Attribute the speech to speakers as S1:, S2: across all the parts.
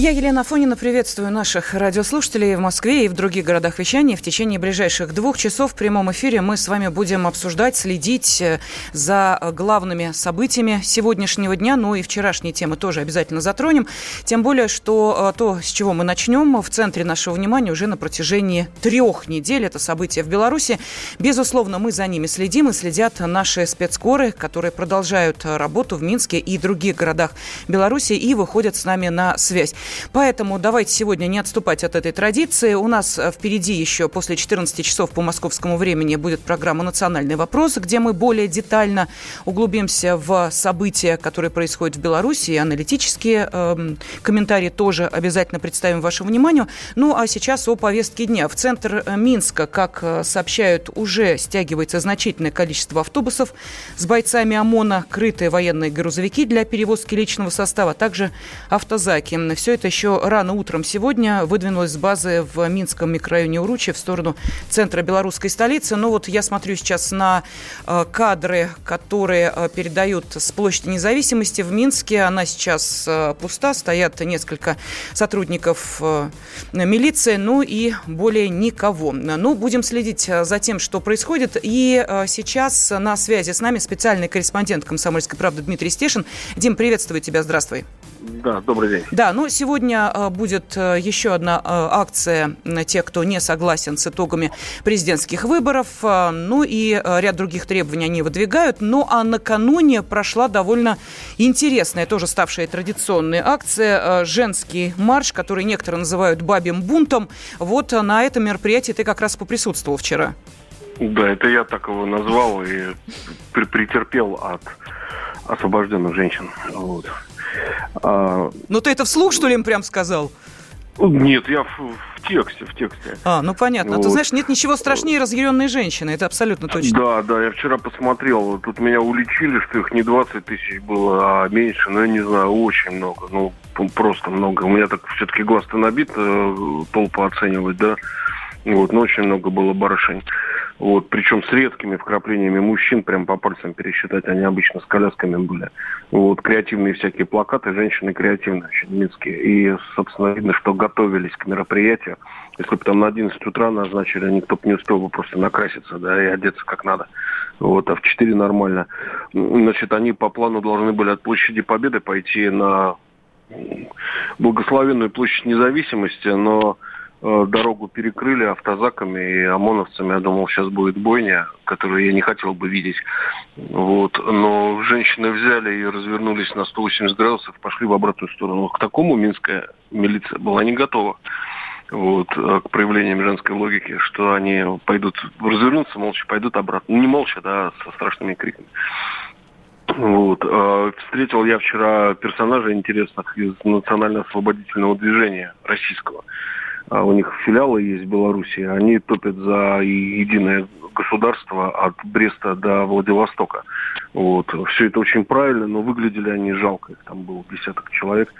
S1: Я, Елена Фонина, приветствую наших радиослушателей в Москве и в других городах вещания. В течение ближайших двух часов в прямом эфире мы с вами будем обсуждать, следить э, за главными событиями сегодняшнего дня, ну и вчерашние темы тоже обязательно затронем. Тем более, что э, то, с чего мы начнем, в центре нашего внимания уже на протяжении трех недель. Это события в Беларуси. Безусловно, мы за ними следим и следят наши спецскоры, которые продолжают работу в Минске и других городах Беларуси и выходят с нами на связь. Поэтому давайте сегодня не отступать от этой традиции. У нас э, впереди еще после 14 часов по московскому времени будет программа «Национальный вопрос», где мы более детально углубимся в события, которые происходят в Беларуси, и аналитические э, комментарии тоже обязательно представим вашему вниманию. Ну, а сейчас о повестке дня. В центр э, Минска, как э, сообщают, уже стягивается значительное количество автобусов с бойцами ОМОНа, крытые военные грузовики для перевозки личного состава, а также автозаки. Все это это еще рано утром сегодня выдвинулась с базы в Минском микрорайоне Уручи в сторону центра белорусской столицы. Но вот я смотрю сейчас на э, кадры, которые э, передают с площади независимости в Минске. Она сейчас э, пуста, стоят несколько сотрудников милиции, ну и более никого. Ну, будем следить за тем, что происходит. И сейчас на связи с нами специальный корреспондент «Комсомольской правды» Дмитрий Стешин. Дим, приветствую тебя, здравствуй.
S2: Да, добрый день.
S1: Да, ну сегодня э, будет э, еще одна э, акция на тех, кто не согласен с итогами президентских выборов. Ну и ряд других требований они выдвигают. Ну а накануне прошла довольно интересная, тоже ставшая традиционной акция «Женский марш», который некоторые называют «бабьим бунтом». Вот на этом мероприятии ты как раз поприсутствовал вчера.
S2: Да, это я так его назвал и претерпел от освобожденных женщин. Вот.
S1: А... Ну ты это вслух, что ли, им прям сказал?
S2: Нет, я в, в тексте, в тексте.
S1: А, ну понятно. Вот. Ты знаешь, нет ничего страшнее разъяренной женщины, это абсолютно точно.
S2: Да, да, я вчера посмотрел, тут меня уличили, что их не 20 тысяч было, а меньше, ну, я не знаю, очень много, ну, просто много. У меня так все-таки глаз-то набит, э, толпу оценивать, да, вот, но очень много было барышень. Вот, причем с редкими вкраплениями мужчин, прям по пальцам пересчитать, они обычно с колясками были. Вот, креативные всякие плакаты, женщины креативные, очень минские. И, собственно, видно, что готовились к мероприятию. Если бы там на 11 утра назначили, никто бы не успел бы просто накраситься, да, и одеться как надо. Вот, а в 4 нормально. Значит, они по плану должны были от площади Победы пойти на благословенную площадь независимости, но дорогу перекрыли автозаками и ОМОНовцами. Я думал, сейчас будет бойня, которую я не хотел бы видеть. Вот. Но женщины взяли и развернулись на 180 градусов, пошли в обратную сторону. К такому минская милиция была не готова вот, э, к проявлениям женской логики, что они пойдут, развернутся молча, пойдут обратно. Не молча, да, со страшными криками. Вот. Э, встретил я вчера персонажей интересных из национально-освободительного движения российского. А у них филиалы есть в Беларуси, они топят за единое государство от Бреста до Владивостока. Вот. Все это очень правильно, но выглядели они жалко. Их там было десяток человек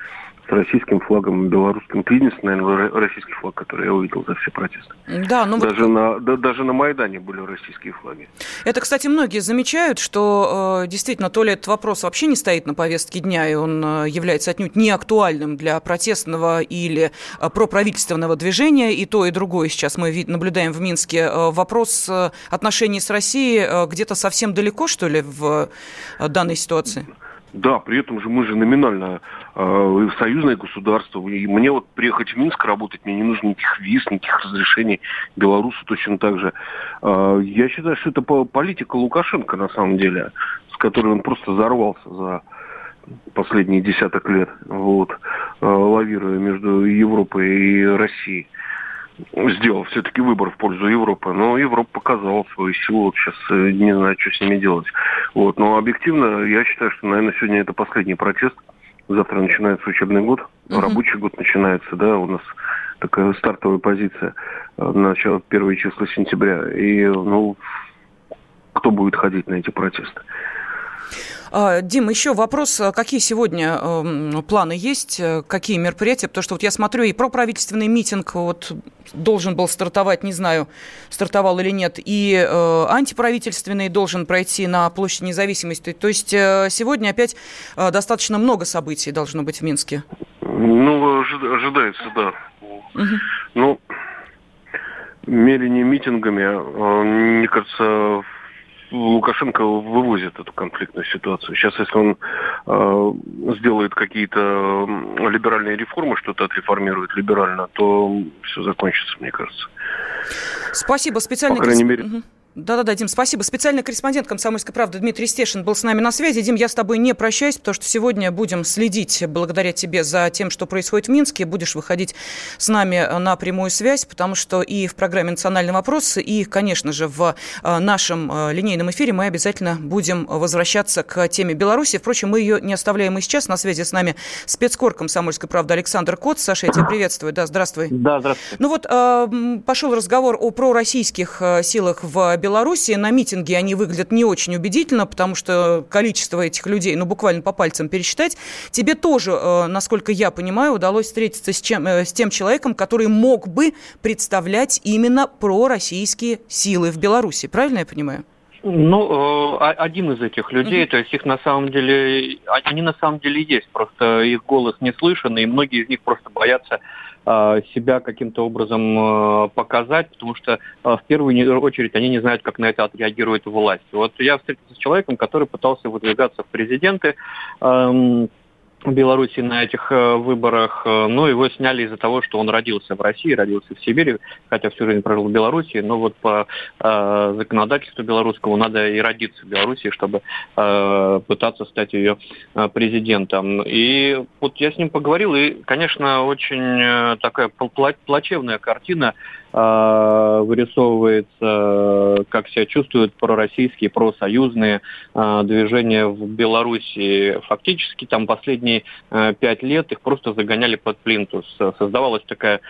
S2: российским флагом, белорусским. Это единственный, наверное, российский флаг, который я увидел за все протесты.
S1: Да, ну
S2: даже, вот... на, да, даже на Майдане были российские флаги.
S1: Это, кстати, многие замечают, что э, действительно то ли этот вопрос вообще не стоит на повестке дня, и он э, является отнюдь не актуальным для протестного или э, проправительственного движения, и то, и другое сейчас мы вид- наблюдаем в Минске. Э, вопрос э, отношений с Россией э, где-то совсем далеко, что ли, в э, данной ситуации?
S2: Да, при этом же мы же номинально э, союзное государство. И мне вот приехать в Минск работать, мне не нужно никаких виз, никаких разрешений. Белорусу точно так же. Э, я считаю, что это политика Лукашенко на самом деле, с которой он просто взорвался за последние десяток лет, вот, э, лавируя между Европой и Россией сделал все-таки выбор в пользу Европы, но Европа показала свою силу, вот сейчас э, не знаю, что с ними делать. Вот, но объективно я считаю, что, наверное, сегодня это последний протест. Завтра начинается учебный год, uh-huh. рабочий год начинается, да, у нас такая стартовая позиция, э, начало первые числа сентября. И, ну, кто будет ходить на эти протесты.
S1: А, Дим, еще вопрос. Какие сегодня э, планы есть? Какие мероприятия? Потому что вот я смотрю, и проправительственный митинг вот должен был стартовать, не знаю, стартовал или нет, и э, антиправительственный должен пройти на площади независимости. То есть э, сегодня опять э, достаточно много событий должно быть в Минске.
S2: Ну, ожидается, да. Угу. Ну, мерение митингами, э, мне кажется, Лукашенко вывозит эту конфликтную ситуацию. Сейчас, если он э, сделает какие-то либеральные реформы, что-то отреформирует либерально, то все закончится, мне кажется.
S1: Спасибо. Специальный... По крайней мере... Угу. Да-да-да, Дим, спасибо. Специальный корреспондент «Комсомольской правды» Дмитрий Стешин был с нами на связи. Дим, я с тобой не прощаюсь, потому что сегодня будем следить, благодаря тебе, за тем, что происходит в Минске. Будешь выходить с нами на прямую связь, потому что и в программе «Национальный вопрос», и, конечно же, в э, нашем э, линейном эфире мы обязательно будем возвращаться к теме Беларуси. Впрочем, мы ее не оставляем и сейчас. На связи с нами спецкор «Комсомольской правды» Александр Кот. Саша, я тебя приветствую. Да, здравствуй.
S3: Да, здравствуй.
S1: Ну вот, э, пошел разговор о пророссийских силах в Беларуси. На митинге они выглядят не очень убедительно, потому что количество этих людей, ну, буквально по пальцам пересчитать. Тебе тоже, э, насколько я понимаю, удалось встретиться с, чем, э, с тем человеком, который мог бы представлять именно пророссийские силы в Беларуси. Правильно я понимаю?
S3: Ну, э, один из этих людей, mm-hmm. то есть их на самом деле, они на самом деле есть, просто их голос не слышен, и многие из них просто боятся себя каким-то образом а, показать, потому что а, в первую очередь они не знают, как на это отреагирует власть. Вот я встретился с человеком, который пытался выдвигаться в президенты, Беларуси на этих э, выборах, э, но его сняли из-за того, что он родился в России, родился в Сибири, хотя всю жизнь прожил в Беларуси, но вот по э, законодательству белорусскому надо и родиться в Беларуси, чтобы э, пытаться стать ее э, президентом. И вот я с ним поговорил, и, конечно, очень такая плачевная картина вырисовывается, как себя чувствуют пророссийские, просоюзные э, движения в Беларуси. Фактически там последние э, пять лет их просто загоняли под плинтус. Создавалась такая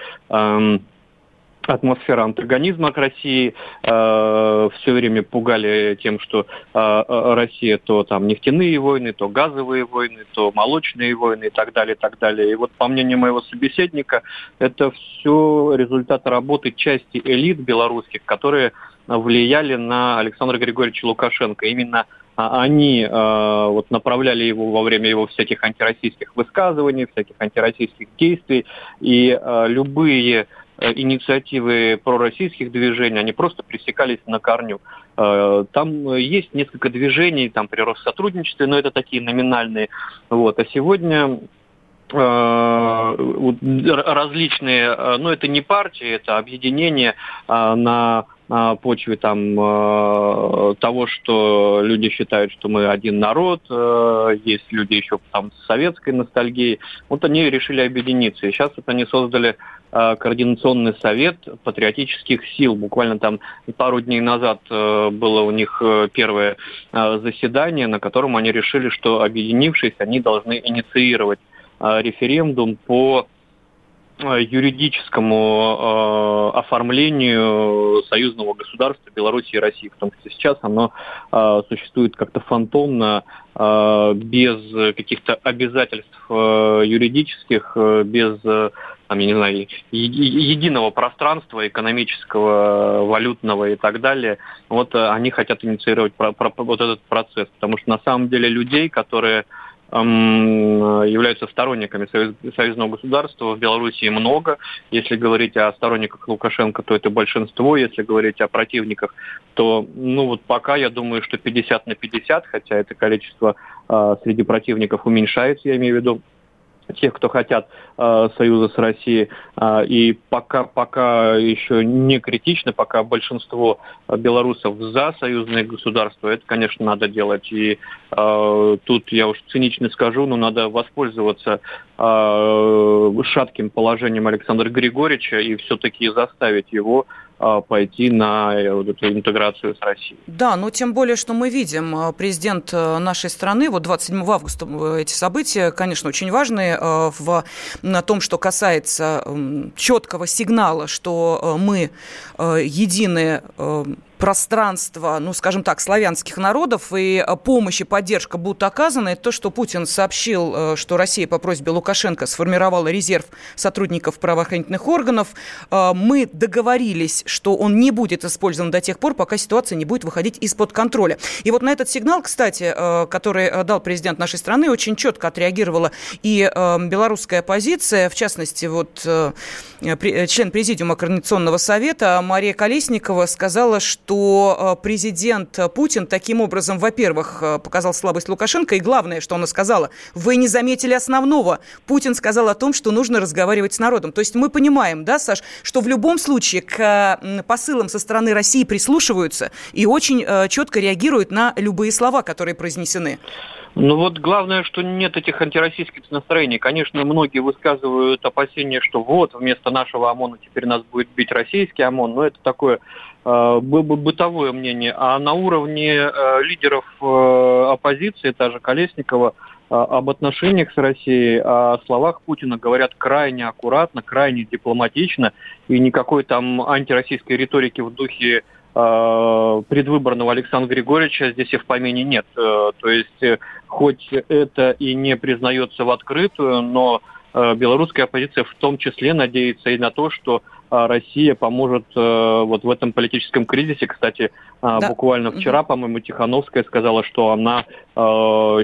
S3: атмосфера антагонизма к России. Э, все время пугали тем, что э, э, Россия то там нефтяные войны, то газовые войны, то молочные войны и так далее, и так далее. И вот по мнению моего собеседника, это все результат работы части элит белорусских, которые влияли на Александра Григорьевича Лукашенко. Именно они э, вот направляли его во время его всяких антироссийских высказываний, всяких антироссийских действий, и э, любые инициативы пророссийских движений, они просто пресекались на корню. Э, там есть несколько движений, там при Россотрудничестве, но это такие номинальные. Вот. А сегодня э, различные, ну это не партии, это объединения на почве там того, что люди считают, что мы один народ, есть люди еще там с советской ностальгией. Вот они решили объединиться. И сейчас вот они создали Э, координационный совет патриотических сил. Буквально там пару дней назад э, было у них э, первое заседание, на котором они решили, что объединившись, они должны инициировать референдум по юридическому оформлению союзного государства Беларуси и России, потому что сейчас оно существует как-то фантомно, без каких-то обязательств юридических, без там, я не знаю, единого пространства экономического, валютного и так далее. Вот э, они хотят инициировать про, про, вот этот процесс, потому что на самом деле людей, которые эм, являются сторонниками союз, союзного государства в Беларуси много. Если говорить о сторонниках Лукашенко, то это большинство. Если говорить о противниках, то, ну вот пока я думаю, что 50 на 50, хотя это количество э, среди противников уменьшается, я имею в виду тех, кто хотят э, союза с Россией. Э, и пока, пока еще не критично, пока большинство белорусов за союзное государство, это, конечно, надо делать. И э, тут я уж цинично скажу, но надо воспользоваться э, шатким положением Александра Григорьевича и все-таки заставить его пойти на э, эту интеграцию с Россией.
S1: Да, но тем более, что мы видим, э, президент э, нашей страны, вот 27 августа эти события, конечно, очень важные в на том, что касается четкого сигнала, что мы едины пространства, ну, скажем так, славянских народов, и помощь и поддержка будут оказаны. То, что Путин сообщил, что Россия по просьбе Лукашенко сформировала резерв сотрудников правоохранительных органов, мы договорились, что он не будет использован до тех пор, пока ситуация не будет выходить из-под контроля. И вот на этот сигнал, кстати, который дал президент нашей страны, очень четко отреагировала и белорусская оппозиция, в частности, вот член президиума Координационного совета Мария Колесникова сказала, что э, президент Путин таким образом, во-первых, э, показал слабость Лукашенко, и главное, что она сказала, вы не заметили основного. Путин сказал о том, что нужно разговаривать с народом. То есть мы понимаем, да, Саш, что в любом случае к посылам со стороны России прислушиваются и очень э, четко реагируют на любые слова, которые произнесены.
S3: Ну вот главное, что нет этих антироссийских настроений. Конечно, многие высказывают опасения, что вот вместо нашего ОМОНа теперь нас будет бить российский ОМОН, но это такое бытовое мнение. А на уровне э, лидеров э, оппозиции, та же Колесникова, э, об отношениях с Россией, о словах Путина говорят крайне аккуратно, крайне дипломатично, и никакой там антироссийской риторики в духе Э, предвыборного Александра Григорьевича здесь и в помине нет. Э, то есть, э, хоть это и не признается в открытую, но белорусская оппозиция в том числе надеется и на то, что Россия поможет вот в этом политическом кризисе. Кстати, да. буквально вчера, по-моему, Тихановская сказала, что она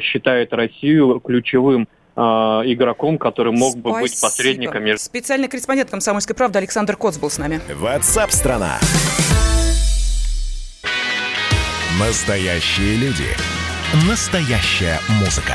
S3: считает Россию ключевым игроком, который мог Спасибо. бы быть посредником между...
S1: Специальный корреспондент «Комсомольской правды» Александр Коц был с нами.
S4: WhatsApp страна Настоящие люди. Настоящая музыка.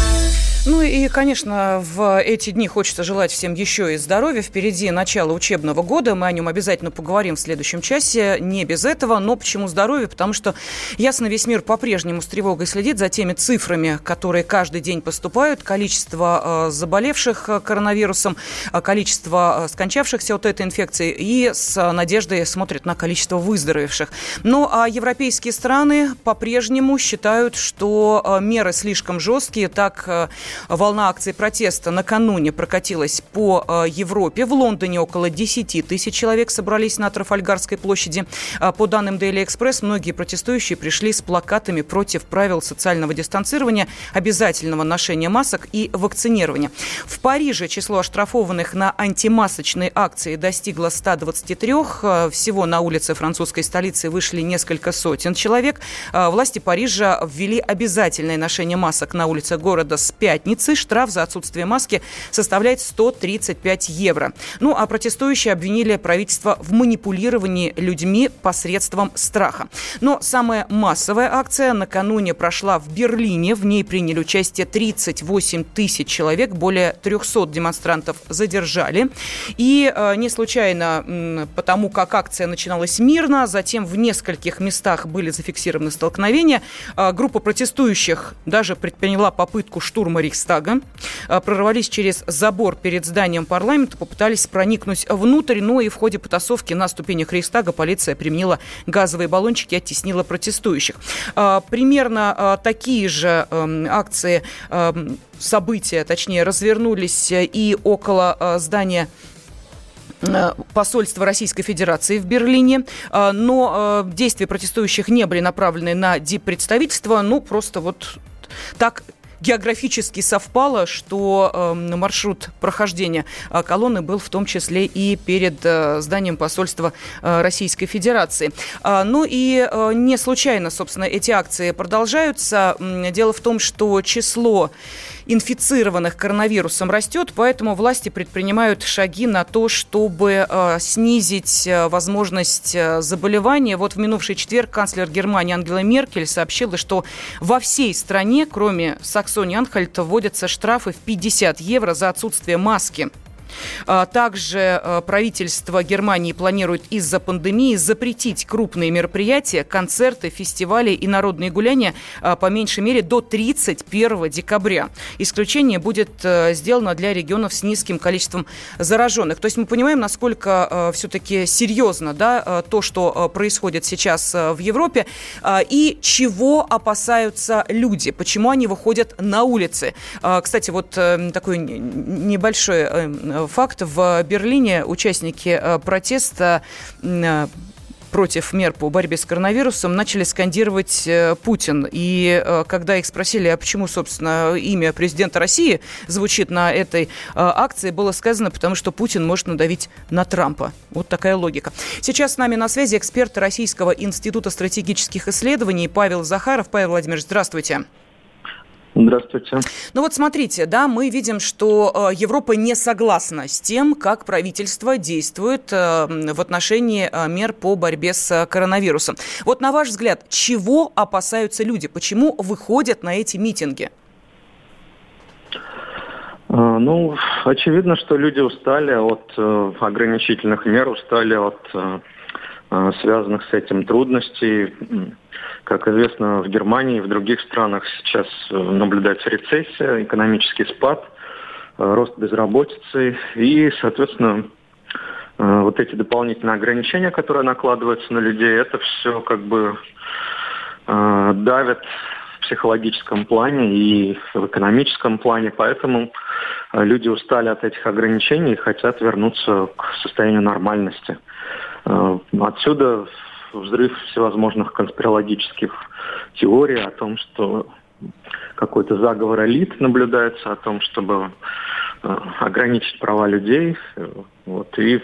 S1: ну и, конечно, в эти дни хочется желать всем еще и здоровья. Впереди начало учебного года. Мы о нем обязательно поговорим в следующем часе. Не без этого, но почему здоровье? Потому что, ясно, весь мир по-прежнему с тревогой следит за теми цифрами, которые каждый день поступают. Количество э, заболевших э, коронавирусом, э, количество скончавшихся от этой инфекции и с надеждой смотрят на количество выздоровевших. Ну а европейские страны по-прежнему считают, что меры слишком жесткие. Так Волна акций протеста накануне прокатилась по э, Европе. В Лондоне около 10 тысяч человек собрались на Трафальгарской площади. А, по данным Daily Express, многие протестующие пришли с плакатами против правил социального дистанцирования, обязательного ношения масок и вакцинирования. В Париже число оштрафованных на антимасочные акции достигло 123. Э, всего на улице французской столицы вышли несколько сотен человек. Э, власти Парижа ввели обязательное ношение масок на улице города с 5 пятницы штраф за отсутствие маски составляет 135 евро. Ну, а протестующие обвинили правительство в манипулировании людьми посредством страха. Но самая массовая акция накануне прошла в Берлине. В ней приняли участие 38 тысяч человек. Более 300 демонстрантов задержали. И э, не случайно, потому как акция начиналась мирно, затем в нескольких местах были зафиксированы столкновения. Э, группа протестующих даже предприняла попытку штурма Рейхстага, а, прорвались через забор перед зданием парламента, попытались проникнуть внутрь, но и в ходе потасовки на ступенях Рейхстага полиция применила газовые баллончики и оттеснила протестующих. А, примерно а, такие же эм, акции, эм, события, точнее, развернулись и около здания э, посольства Российской Федерации в Берлине, но э, действия протестующих не были направлены на диппредставительство, ну, просто вот так географически совпало, что э, маршрут прохождения э, колонны был в том числе и перед э, зданием посольства э, Российской Федерации. Э, ну и не случайно, собственно, эти акции продолжаются. Дело в том, что число инфицированных коронавирусом растет, поэтому власти предпринимают шаги на то, чтобы э, снизить э, возможность э, заболевания. Вот в минувший четверг канцлер Германии Ангела Меркель сообщила, что во всей стране, кроме Саксонии-Анхальта, вводятся штрафы в 50 евро за отсутствие маски. А, также э, правительство Германии планирует из-за пандемии запретить крупные мероприятия, концерты, фестивали и народные гуляния а, по меньшей мере до 31 декабря. Исключение будет э, сделано для регионов с низким количеством зараженных. То есть мы понимаем, насколько э, все-таки серьезно да, то, что происходит сейчас в Европе, и чего опасаются люди, почему они выходят на улицы. Кстати, вот такой небольшой факт. В Берлине участники э, протеста э, против мер по борьбе с коронавирусом начали скандировать э, Путин. И когда их спросили, а почему, собственно, имя президента России звучит на этой акции, было сказано, потому что Путин может надавить на Трампа. Вот такая логика. Сейчас с нами на связи эксперт Российского института стратегических исследований Павел Захаров. Павел Владимирович, здравствуйте.
S5: Здравствуйте.
S1: Ну вот смотрите, да, мы видим, что э, Европа не согласна с тем, как правительство действует э, в отношении э, мер по борьбе с коронавирусом. Вот на ваш взгляд, чего опасаются люди? Почему выходят на эти митинги?
S5: Ну, очевидно, что люди устали от ограничительных мер, устали от связанных с этим трудностей. Как известно, в Германии и в других странах сейчас э, наблюдается рецессия, экономический спад, э, рост безработицы и, соответственно, э, вот эти дополнительные ограничения, которые накладываются на людей, это все как бы давит в психологическом плане и в экономическом плане, поэтому люди устали от этих ограничений и хотят вернуться к состоянию нормальности. Отсюда взрыв всевозможных конспирологических теорий о том, что какой-то заговор элит наблюдается, о том, чтобы э, ограничить права людей. Вот, и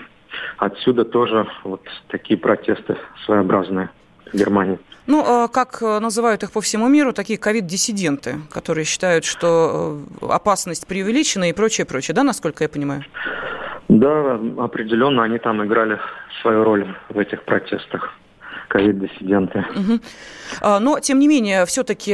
S5: отсюда тоже вот такие протесты своеобразные в Германии.
S1: Ну, а как называют их по всему миру, такие ковид-диссиденты, которые считают, что э, опасность преувеличена и прочее, прочее, да, насколько я понимаю?
S5: Да, определенно они там играли свою роль в этих протестах ковид-диссиденты.
S1: Угу. Но, тем не менее, все-таки,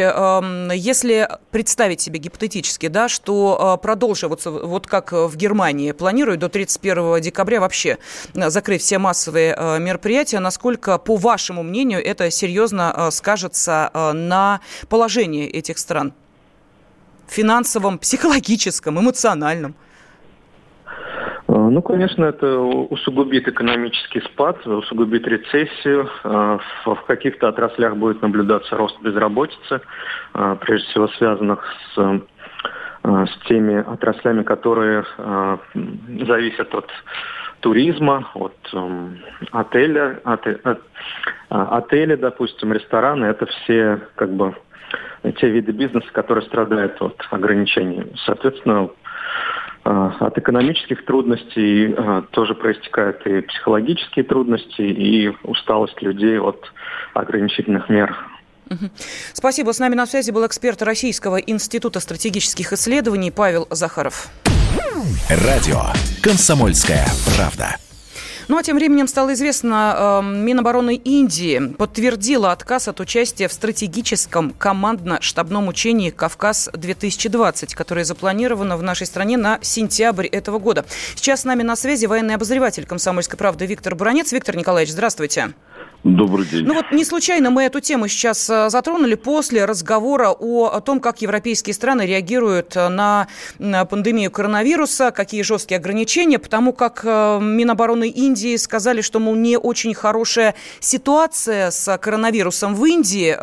S1: если представить себе гипотетически, да, что а, продолживаться, вот как в Германии планируют до 31 декабря вообще закрыть все массовые а, мероприятия, насколько, по вашему мнению, это серьезно скажется на положении этих стран? Финансовом, психологическом, эмоциональном?
S5: А, ну, конечно, это усугубит экономический спад, усугубит рецессию. А, в каких-то отраслях будет наблюдаться рост безработицы, а, прежде всего связанных с, с теми отраслями, которые зависят от туризма, от отеля, от, от, отели, допустим, рестораны. Это все как бы те виды бизнеса, которые страдают от ограничений. Соответственно, от экономических трудностей а, тоже проистекают и психологические трудности, и усталость людей от ограничительных мер.
S1: Спасибо. С нами на связи был эксперт Российского института стратегических исследований Павел Захаров.
S4: Радио «Комсомольская правда».
S1: Ну а тем временем стало известно, э, Минобороны Индии подтвердила отказ от участия в стратегическом командно-штабном учении «Кавказ-2020», которое запланировано в нашей стране на сентябрь этого года. Сейчас с нами на связи военный обозреватель «Комсомольской правды» Виктор Буранец. Виктор Николаевич, здравствуйте.
S6: Добрый день.
S1: Ну вот не случайно мы эту тему сейчас э, затронули после разговора о, том, как европейские страны реагируют э, на, пандемию коронавируса, какие жесткие ограничения, потому как э, Минобороны Индии сказали, что, мол, не очень хорошая ситуация с коронавирусом в Индии,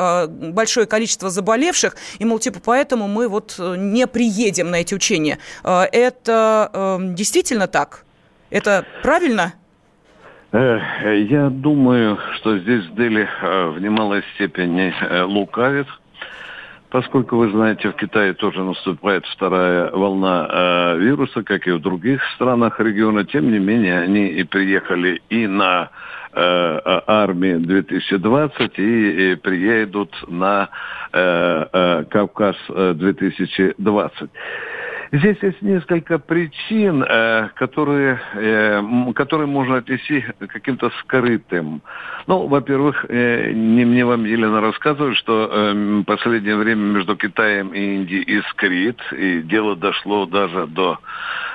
S1: большое количество заболевших, и, мол, типа, поэтому мы вот не приедем на эти учения. Это действительно так? Это правильно?
S6: Я думаю, что здесь Дели э, в немалой степени э, лукавит, поскольку, вы знаете, в Китае тоже наступает вторая волна э, вируса, как и в других странах региона. Тем не менее, они и приехали и на армии 2020 и, и приедут на Кавказ 2020. Здесь есть несколько причин, э, которые, э, которые можно отнести к каким-то скрытым. Ну, во-первых, э, не мне вам, Елена, рассказывать, что в последнее время между Китаем и Индией искрит, и дело дошло даже до,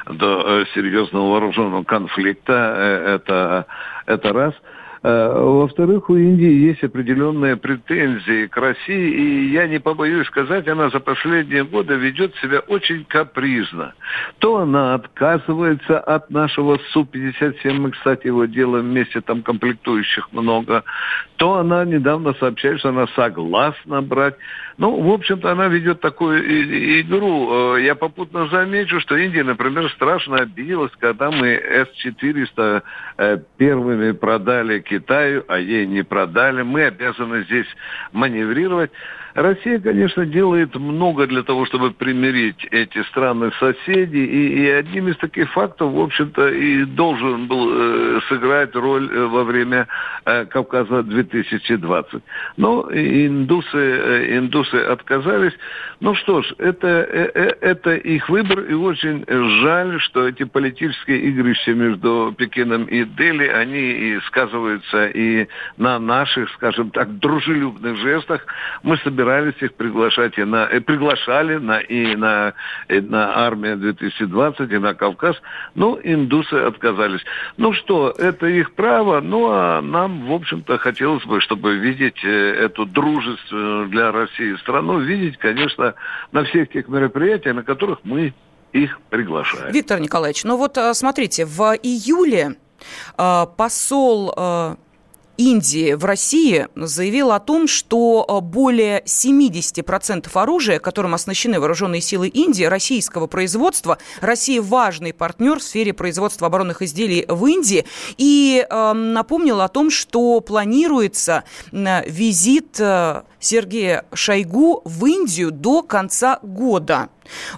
S6: до серьезного вооруженного конфликта. Это, это раз – во-вторых, у Индии есть определенные претензии к России, и я не побоюсь сказать, она за последние годы ведет себя очень капризно. То она отказывается от нашего Су-57, мы, кстати, его делаем вместе, там комплектующих много, то она недавно сообщает, что она согласна брать. Ну, в общем-то, она ведет такую игру. Э, я попутно замечу, что Индия, например, страшно обиделась, когда мы С-400 э, первыми продали Китаю, а ей не продали. Мы обязаны здесь маневрировать. Россия, конечно, делает много для того, чтобы примирить эти страны соседи, и, и одним из таких фактов, в общем-то, и должен был э, сыграть роль э, во время э, Кавказа 2020. Но индусы, э, индусы отказались. Ну что ж, это, э, э, это их выбор, и очень жаль, что эти политические игрища между Пекином и Дели, они и сказываются и на наших, скажем так, дружелюбных жестах. Мы собирались их приглашать и на, и приглашали на, и на, и на армию 2020, и на Кавказ. Ну, индусы отказались. Ну что, это их право, ну а нам, в общем-то, хотелось бы, чтобы видеть э, эту дружественную для России страну, видеть, конечно, на всех тех мероприятиях, на которых мы их приглашаем.
S1: Виктор Николаевич, ну вот э, смотрите, в июле э, посол Индии в России заявил о том, что более 70% оружия, которым оснащены вооруженные силы Индии, российского производства. Россия важный партнер в сфере производства оборонных изделий в Индии. И напомнил о том, что планируется визит Сергея Шойгу в Индию до конца года.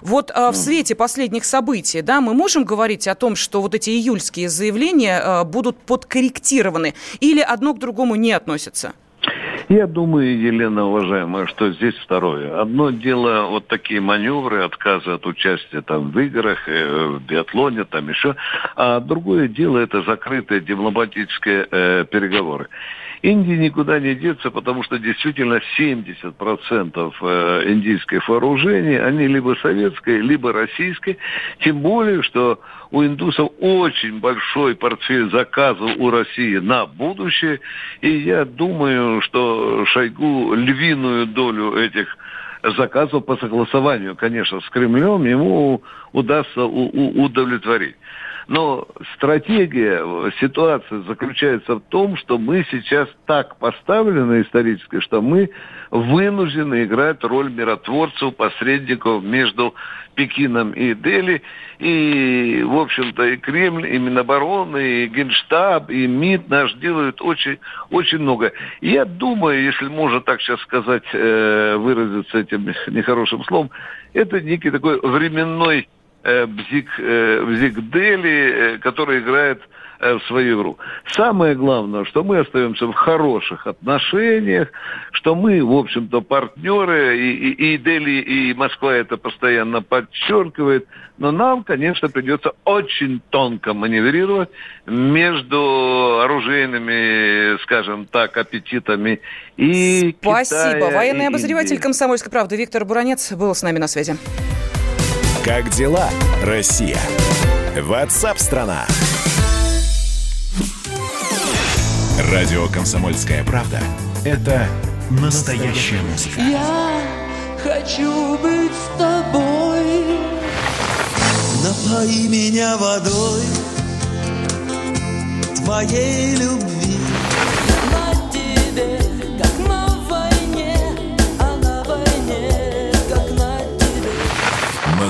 S1: Вот а, в свете последних событий, да, мы можем говорить о том, что вот эти июльские заявления а, будут подкорректированы или одно к другому не относятся?
S6: Я думаю, Елена, уважаемая, что здесь второе. Одно дело вот такие маневры, отказы от участия там в играх, э, в биатлоне, там еще. А другое дело это закрытые дипломатические э, переговоры. Индии никуда не деться, потому что действительно 70% э, индийских вооружений, они либо советские, либо российские. Тем более, что у индусов очень большой портфель заказов у России на будущее. И я думаю, что Шойгу львиную долю этих заказов по согласованию, конечно, с Кремлем ему удастся удовлетворить. Но стратегия, ситуация заключается в том, что мы сейчас так поставлены исторически, что мы вынуждены играть роль миротворцев, посредников между Пекином и Дели. И, в общем-то, и Кремль, и Минобороны, и Генштаб, и МИД наш делают очень, очень много. Я думаю, если можно так сейчас сказать, э, выразиться этим нехорошим словом, это некий такой временной Бзик, э, Бзик Дели, э, который играет в свою игру. Самое главное, что мы остаемся в хороших отношениях, что мы, в общем-то, партнеры, и, и, и Дели, и Москва это постоянно подчеркивает, но нам, конечно, придется очень тонко маневрировать между оружейными, скажем так, аппетитами и
S1: Спасибо.
S6: Китая,
S1: Военный
S6: и
S1: обозреватель
S6: Индии.
S1: «Комсомольской правды» Виктор Буранец был с нами на связи.
S4: Как дела, Россия? Ватсап-страна! Радио «Комсомольская правда» — это настоящая музыка.
S7: Я хочу быть с тобой. Напои меня водой твоей любви.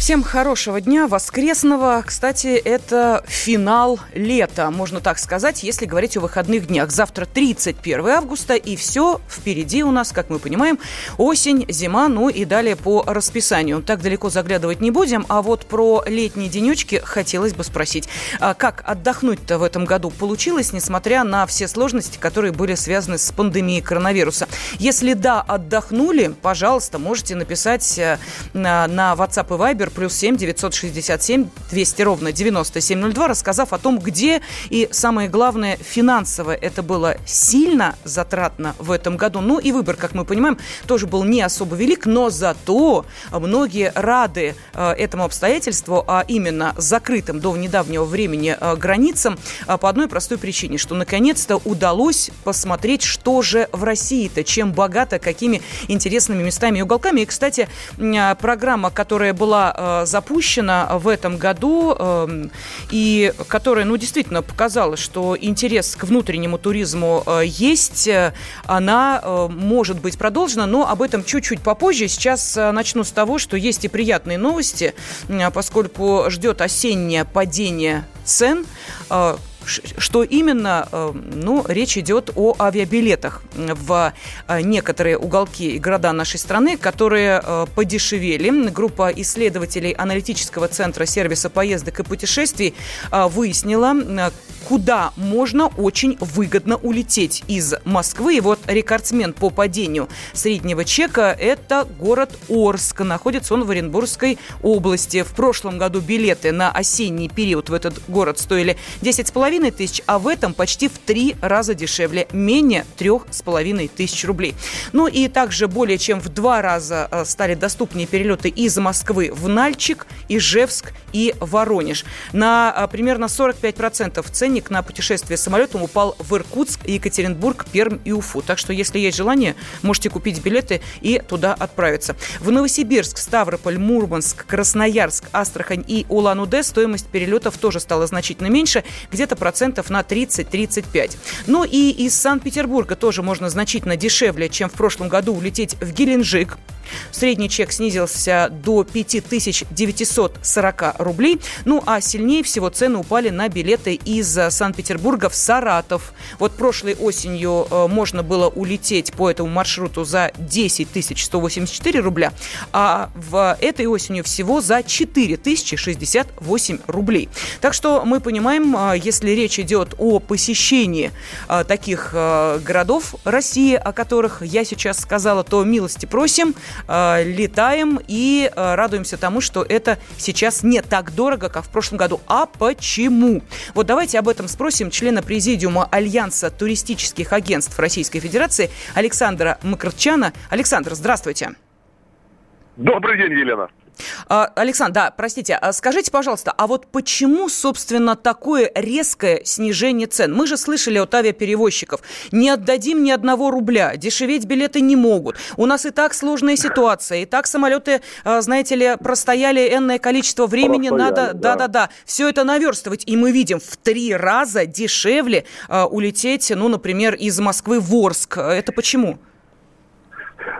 S1: Всем хорошего дня, воскресного. Кстати, это финал лета, можно так сказать, если говорить о выходных днях. Завтра 31 августа, и все впереди у нас, как мы понимаем, осень, зима, ну и далее по расписанию. Так далеко заглядывать не будем, а вот про летние денечки хотелось бы спросить. А как отдохнуть-то в этом году получилось, несмотря на все сложности, которые были связаны с пандемией коронавируса? Если да, отдохнули, пожалуйста, можете написать э, на, WhatsApp и Viber плюс 7 967 200 ровно 9702, рассказав о том, где и, самое главное, финансово это было сильно затратно в этом году. Ну и выбор, как мы понимаем, тоже был не особо велик, но зато многие рады э, этому обстоятельству, а именно закрытым до недавнего времени э, границам, э, по одной простой причине, что наконец-то удалось посмотреть, что же в России-то, чем богато, какими интересными местами и уголками. И, кстати, программа, которая была запущена в этом году эм, и которая, ну, действительно показала, что интерес к внутреннему туризму э, есть, э, она может быть продолжена, но об этом чуть-чуть попозже. Сейчас начну с того, что есть и приятные новости, поскольку ждет осеннее падение цен. Что именно? Э, ну, речь идет о авиабилетах в э, некоторые уголки и города нашей страны, которые э, подешевели. Группа исследователей аналитического центра сервиса поездок и путешествий выяснила, куда можно очень выгодно улететь из Москвы. И вот рекордсмен по падению среднего чека – это город Орск. Находится он в Оренбургской области. В прошлом году билеты на осенний период в этот город стоили 10,5 тысяч, а в этом почти в три раза дешевле – менее 3,5 тысяч рублей. Ну и также более чем в два раза э, стали доступнее перелеты из Москвы в Нальчик, Ижевск и Воронеж. На э, примерно 45% ценник ценник на путешествие самолетом упал в Иркутск, Екатеринбург, Пермь и Уфу. Так что, если есть желание, можете купить билеты и туда отправиться. В Новосибирск, Ставрополь, Мурманск, Красноярск, Астрахань и Улан-Удэ стоимость перелетов тоже стала значительно меньше, где-то процентов на 30-35. Ну и из Санкт-Петербурга тоже можно значительно дешевле, чем в прошлом году улететь в Геленджик. Средний чек снизился до 5940 рублей. Ну а сильнее всего цены упали на билеты из Санкт-Петербурга в Саратов. Вот прошлой осенью э, можно было улететь по этому маршруту за 10 184 рубля, а в этой осенью всего за 4 068 рублей. Так что мы понимаем, э, если речь идет о посещении э, таких городов России, о которых я сейчас сказала, то милости просим, летаем и радуемся тому, что это сейчас не так дорого, как в прошлом году. А почему? Вот давайте об этом спросим члена президиума Альянса туристических агентств Российской Федерации Александра Макарчана. Александр, здравствуйте.
S8: Добрый день, Елена.
S1: А, Александр, да, простите, а скажите, пожалуйста, а вот почему, собственно, такое резкое снижение цен? Мы же слышали от авиаперевозчиков, не отдадим ни одного рубля, дешеветь билеты не могут. У нас и так сложная ситуация, и так самолеты, а, знаете ли, простояли энное количество времени, простояли, надо, да-да-да, все это наверстывать. И мы видим в три раза дешевле улететь, ну, например, из Москвы в Орск. Это почему?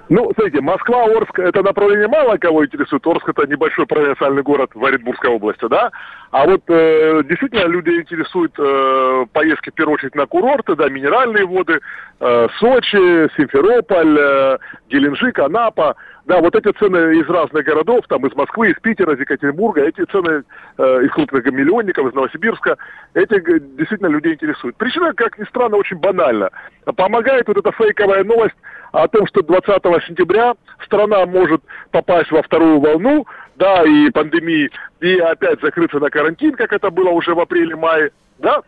S8: Ну, смотрите, Москва, Орск, это направление мало кого интересует. Орск это небольшой провинциальный город в Оренбургской области, да. А вот э, действительно люди интересуют э, поездки в первую очередь на курорты, да, минеральные воды, э, Сочи, Симферополь, э, Геленджик, Анапа. Да, вот эти цены из разных городов, там из Москвы, из Питера, из Екатеринбурга, эти цены э, из крупных миллионников, из Новосибирска, эти действительно людей интересуют. Причина, как ни странно, очень банальна. Помогает вот эта фейковая новость о том, что 20 сентября страна может попасть во вторую волну, да, и пандемии, и опять закрыться на карантин, как это было уже в апреле-мае, да,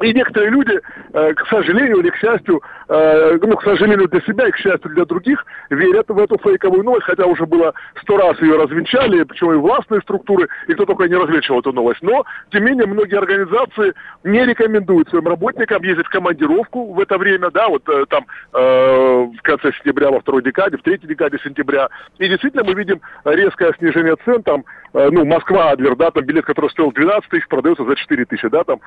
S8: и некоторые люди, э, к сожалению или к счастью, э, ну, к сожалению для себя и к счастью для других, верят в эту фейковую новость, хотя уже было сто раз ее развенчали, причем и властные структуры, и кто только не развенчивал эту новость. Но, тем не менее, многие организации не рекомендуют своим работникам ездить в командировку в это время, да, вот э, там в конце сентября, во второй декаде, в третьей декаде сентября. И действительно мы видим резкое снижение цен, там, ну, Москва-Адлер, да, там билет, который стоил 12 тысяч, продается за 4 тысячи, да, там,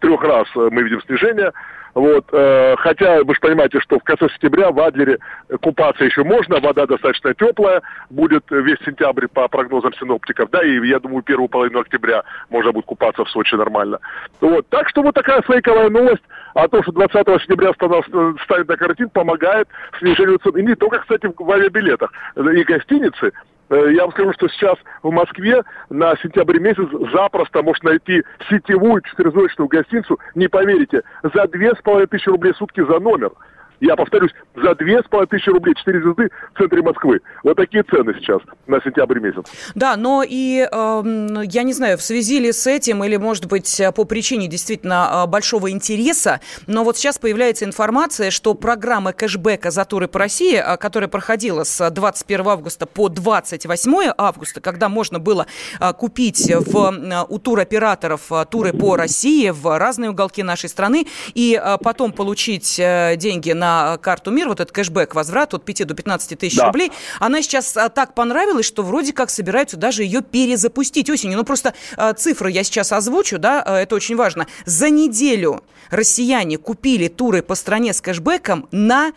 S8: трех трех раз э, мы видим снижение. Вот, э, хотя вы же понимаете, что в конце сентября в Адлере купаться еще можно, вода достаточно теплая, будет весь сентябрь по прогнозам синоптиков, да, и я думаю, первую половину октября можно будет купаться в Сочи нормально. Вот, так что вот такая фейковая новость о том, что 20 сентября станет на карантин, помогает снижению цен. И не только, кстати, в авиабилетах. И гостиницы, Э, я вам скажу, что сейчас в Москве на сентябрь месяц запросто можно найти сетевую четырехзвездочную гостиницу, не поверите, за две с половиной тысячи рублей в сутки за номер я повторюсь, за две с половиной тысячи рублей 4 звезды в центре Москвы. Вот такие цены сейчас на сентябрь месяц.
S1: Да, но и, э, я не знаю, в связи ли с этим, или, может быть, по причине действительно э, большого интереса, но вот сейчас появляется информация, что программа кэшбэка за туры по России, э, которая проходила с 21 августа по 28 августа, когда можно было э, купить в, у туроператоров туры по России в разные уголки нашей страны и потом получить деньги на на карту МИР, вот этот кэшбэк, возврат от 5 до 15 тысяч да. рублей, она сейчас а, так понравилась, что вроде как собираются даже ее перезапустить осенью. Ну, просто а, цифры я сейчас озвучу, да, это очень важно. За неделю россияне купили туры по стране с кэшбэком на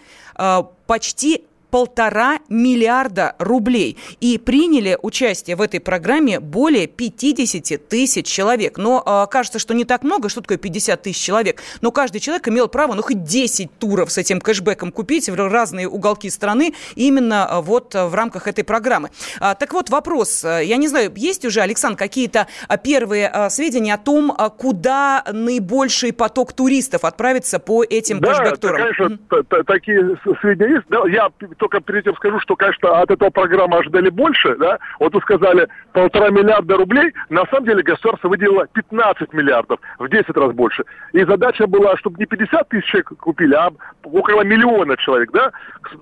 S1: почти полтора миллиарда рублей. И приняли участие в этой программе более 50 тысяч человек. Но э, кажется, что не так много. Что такое 50 тысяч человек? Но каждый человек имел право, ну, хоть 10 туров с этим кэшбэком купить в разные уголки страны именно а, вот в рамках этой программы. А, так вот, вопрос. Я не знаю, есть уже, Александр, какие-то первые а, сведения о том, куда наибольший поток туристов отправится по этим
S8: да,
S1: кэшбэк-турам?
S8: Да, конечно, mm-hmm. такие сведения есть. Да, я только перед этим скажу, что, конечно, от этого программы ожидали больше, да, вот вы сказали полтора миллиарда рублей, на самом деле государство выделило 15 миллиардов, в 10 раз больше. И задача была, чтобы не 50 тысяч человек купили, а около миллиона человек, да,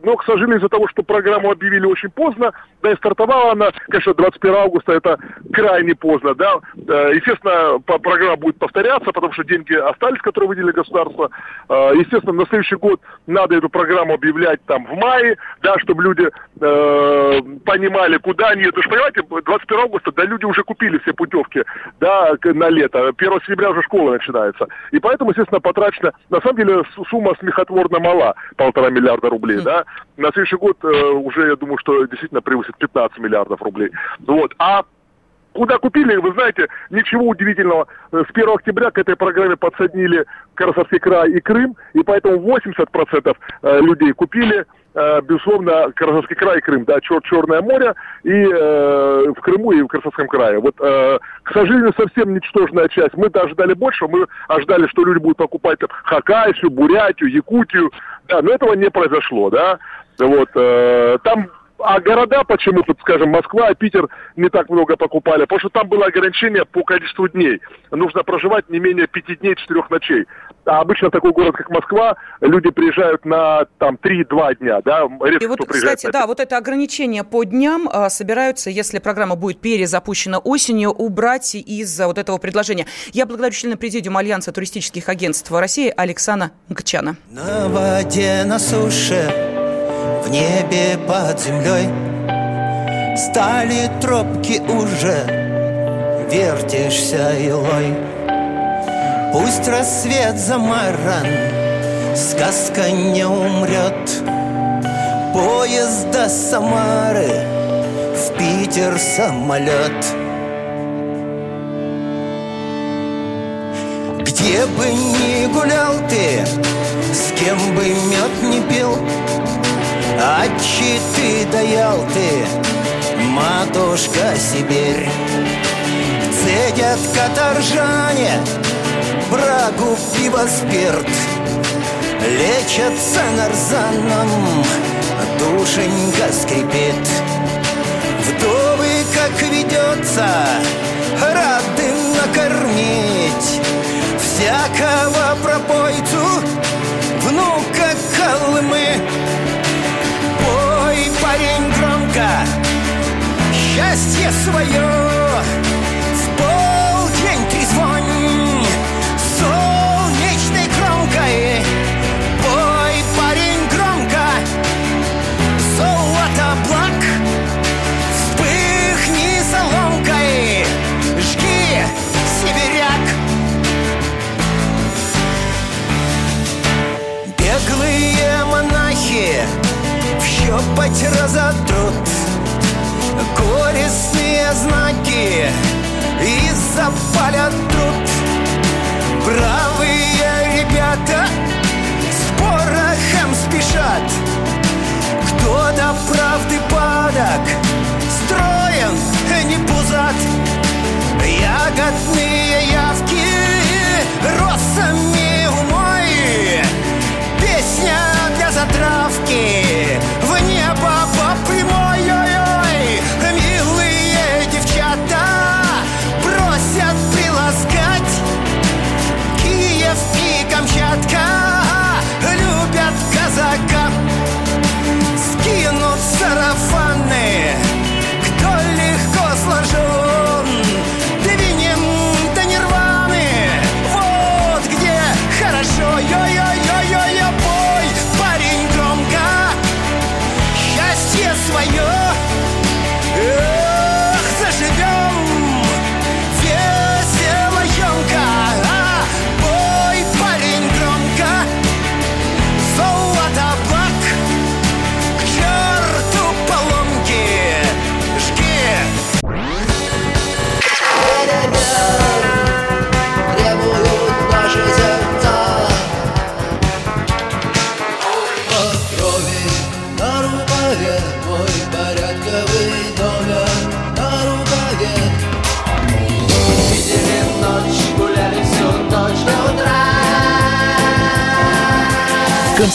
S8: но, к сожалению, из-за того, что программу объявили очень поздно, да и стартовала она, конечно, 21 августа, это крайне поздно, да, э, естественно, программа будет повторяться, потому что деньги остались, которые выделили государство, э, естественно, на следующий год надо эту программу объявлять там в мае, да, чтобы люди э, понимали, куда они. Вы же понимаете, 21 августа, да, люди уже купили все путевки, да, на лето. 1 сентября уже школа начинается. И поэтому, естественно, потрачено, на самом деле, сумма смехотворно мала, полтора миллиарда рублей, да. На следующий год э, уже, я думаю, что действительно превысит 15 миллиардов рублей. Вот. А Куда купили, вы знаете, ничего удивительного. С 1 октября к этой программе подсоединили Красовский край и Крым, и поэтому 80% э, людей купили Э, безусловно, Красноярский край Крым, да, Чер Черное море, и э, в Крыму, и в Красноярском крае. Вот, э, к сожалению, совсем ничтожная часть. Мы-то ожидали больше, мы ожидали, что люди будут покупать Хакасию, Бурятию, Якутию, да, но этого не произошло, да. Вот, э, там а города почему-то, скажем, Москва и Питер не так много покупали, потому что там было ограничение по количеству дней. Нужно проживать не менее пяти дней, четырех ночей. А обычно такой город, как Москва, люди приезжают на там 3-2 дня, да,
S1: редко И вот, кстати, да, вот это ограничение по дням а, собираются, если программа будет перезапущена осенью, убрать из вот этого предложения. Я благодарю члена президиума Альянса туристических агентств России Александра Гчана.
S7: На воде, на суше, в небе под землей Стали тропки уже, вертишься илой Пусть рассвет замаран, сказка не умрет. Поезд до Самары, в Питер самолет. Где бы ни гулял ты, с кем бы мед не пил А ты даял ты, матушка Сибирь. Цедят каторжане брагу, пиво, спирт Лечатся нарзаном, душенька скрипит. Вдовы, как ведется, рады накормить. Всякого пропойцу, внука Колымы Пой, парень, громко, счастье свое опять разотрут Горестные знаки и запалят труд. Правые ребята с порохом спешат. Кто до правды падок, строен, э, не пузат. Ягодные явки росами умой. Песня для затравки.